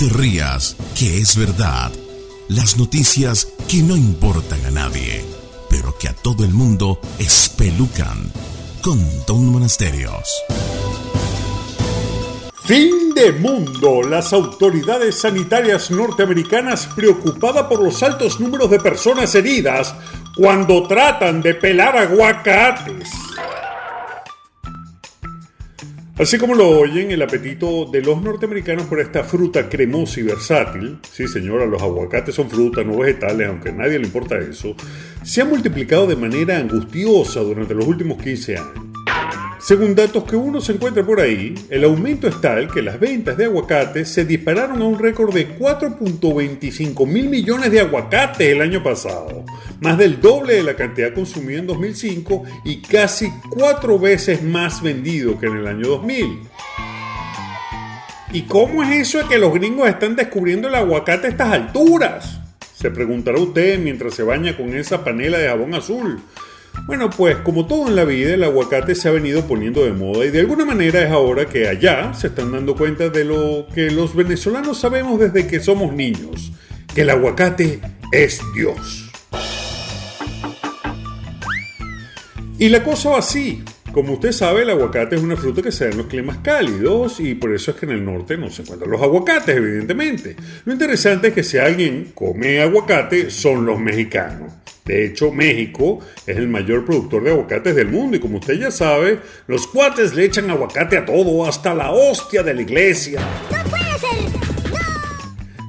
te rías, que es verdad. Las noticias que no importan a nadie, pero que a todo el mundo espelucan. Con Don Monasterios. Fin de mundo. Las autoridades sanitarias norteamericanas preocupadas por los altos números de personas heridas cuando tratan de pelar aguacates. Así como lo oyen, el apetito de los norteamericanos por esta fruta cremosa y versátil, sí señora, los aguacates son frutas, no vegetales, aunque a nadie le importa eso, se ha multiplicado de manera angustiosa durante los últimos 15 años. Según datos que uno se encuentra por ahí, el aumento es tal que las ventas de aguacates se dispararon a un récord de 4.25 mil millones de aguacates el año pasado, más del doble de la cantidad consumida en 2005 y casi cuatro veces más vendido que en el año 2000. ¿Y cómo es eso de que los gringos están descubriendo el aguacate a estas alturas? Se preguntará usted mientras se baña con esa panela de jabón azul bueno, pues como todo en la vida, el aguacate se ha venido poniendo de moda y de alguna manera es ahora que allá se están dando cuenta de lo que los venezolanos sabemos desde que somos niños, que el aguacate es Dios. Y la cosa va así. Como usted sabe, el aguacate es una fruta que se da en los climas cálidos y por eso es que en el norte no se encuentran los aguacates, evidentemente. Lo interesante es que si alguien come aguacate, son los mexicanos. De hecho, México es el mayor productor de aguacates del mundo y como usted ya sabe, los cuates le echan aguacate a todo, hasta la hostia de la iglesia. ¡No puede ser!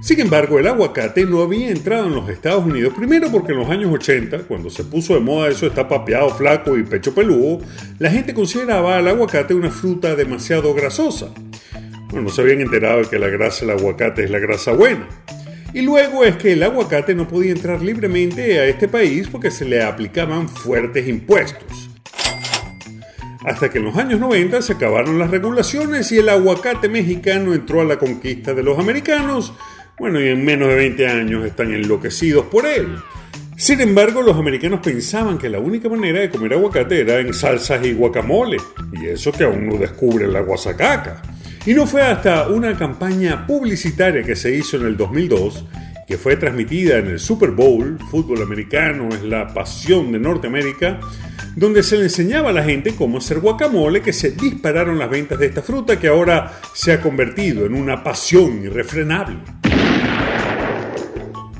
Sin embargo, el aguacate no había entrado en los Estados Unidos, primero porque en los años 80, cuando se puso de moda eso está papeado, flaco y pecho peludo, la gente consideraba al aguacate una fruta demasiado grasosa. Bueno, no se habían enterado de que la grasa del aguacate es la grasa buena. Y luego es que el aguacate no podía entrar libremente a este país porque se le aplicaban fuertes impuestos. Hasta que en los años 90 se acabaron las regulaciones y el aguacate mexicano entró a la conquista de los americanos, bueno, y en menos de 20 años están enloquecidos por él. Sin embargo, los americanos pensaban que la única manera de comer aguacate era en salsas y guacamole, y eso que aún no descubre la guasacaca. Y no fue hasta una campaña publicitaria que se hizo en el 2002, que fue transmitida en el Super Bowl, fútbol americano es la pasión de Norteamérica, donde se le enseñaba a la gente cómo hacer guacamole, que se dispararon las ventas de esta fruta que ahora se ha convertido en una pasión irrefrenable.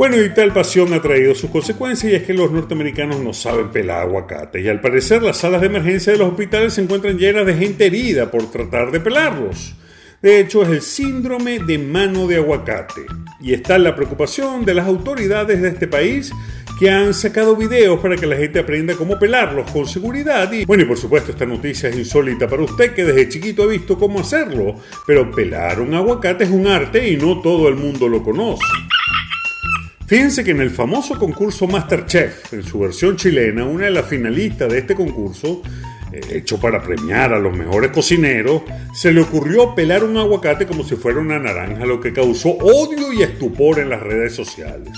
Bueno, y tal pasión ha traído sus consecuencias y es que los norteamericanos no saben pelar aguacate y al parecer las salas de emergencia de los hospitales se encuentran llenas de gente herida por tratar de pelarlos. De hecho, es el síndrome de mano de aguacate. Y está la preocupación de las autoridades de este país que han sacado videos para que la gente aprenda cómo pelarlos con seguridad. Y bueno, y por supuesto esta noticia es insólita para usted que desde chiquito ha visto cómo hacerlo. Pero pelar un aguacate es un arte y no todo el mundo lo conoce. Fíjense que en el famoso concurso Masterchef, en su versión chilena, una de las finalistas de este concurso hecho para premiar a los mejores cocineros, se le ocurrió pelar un aguacate como si fuera una naranja, lo que causó odio y estupor en las redes sociales.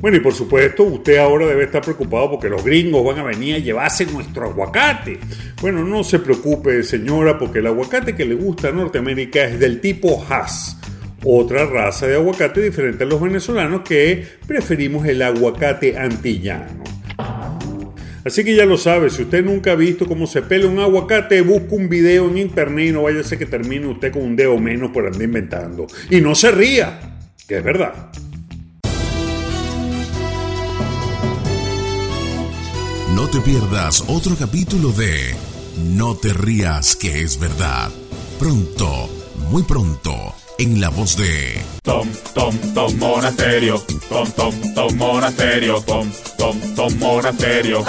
Bueno, y por supuesto, usted ahora debe estar preocupado porque los gringos van a venir a llevarse nuestro aguacate. Bueno, no se preocupe, señora, porque el aguacate que le gusta a Norteamérica es del tipo Hass, otra raza de aguacate diferente a los venezolanos que preferimos el aguacate antillano. Así que ya lo sabe, si usted nunca ha visto cómo se pela un aguacate, busque un video en internet y no vaya a ser que termine usted con un dedo menos por andar inventando. Y no se ría, que es verdad. No te pierdas otro capítulo de No te rías, que es verdad. Pronto, muy pronto, en la voz de Tom, Tom, Tom Monasterio. Tom, Tom, Tom Monasterio. Tom, Tom, Tom Monasterio.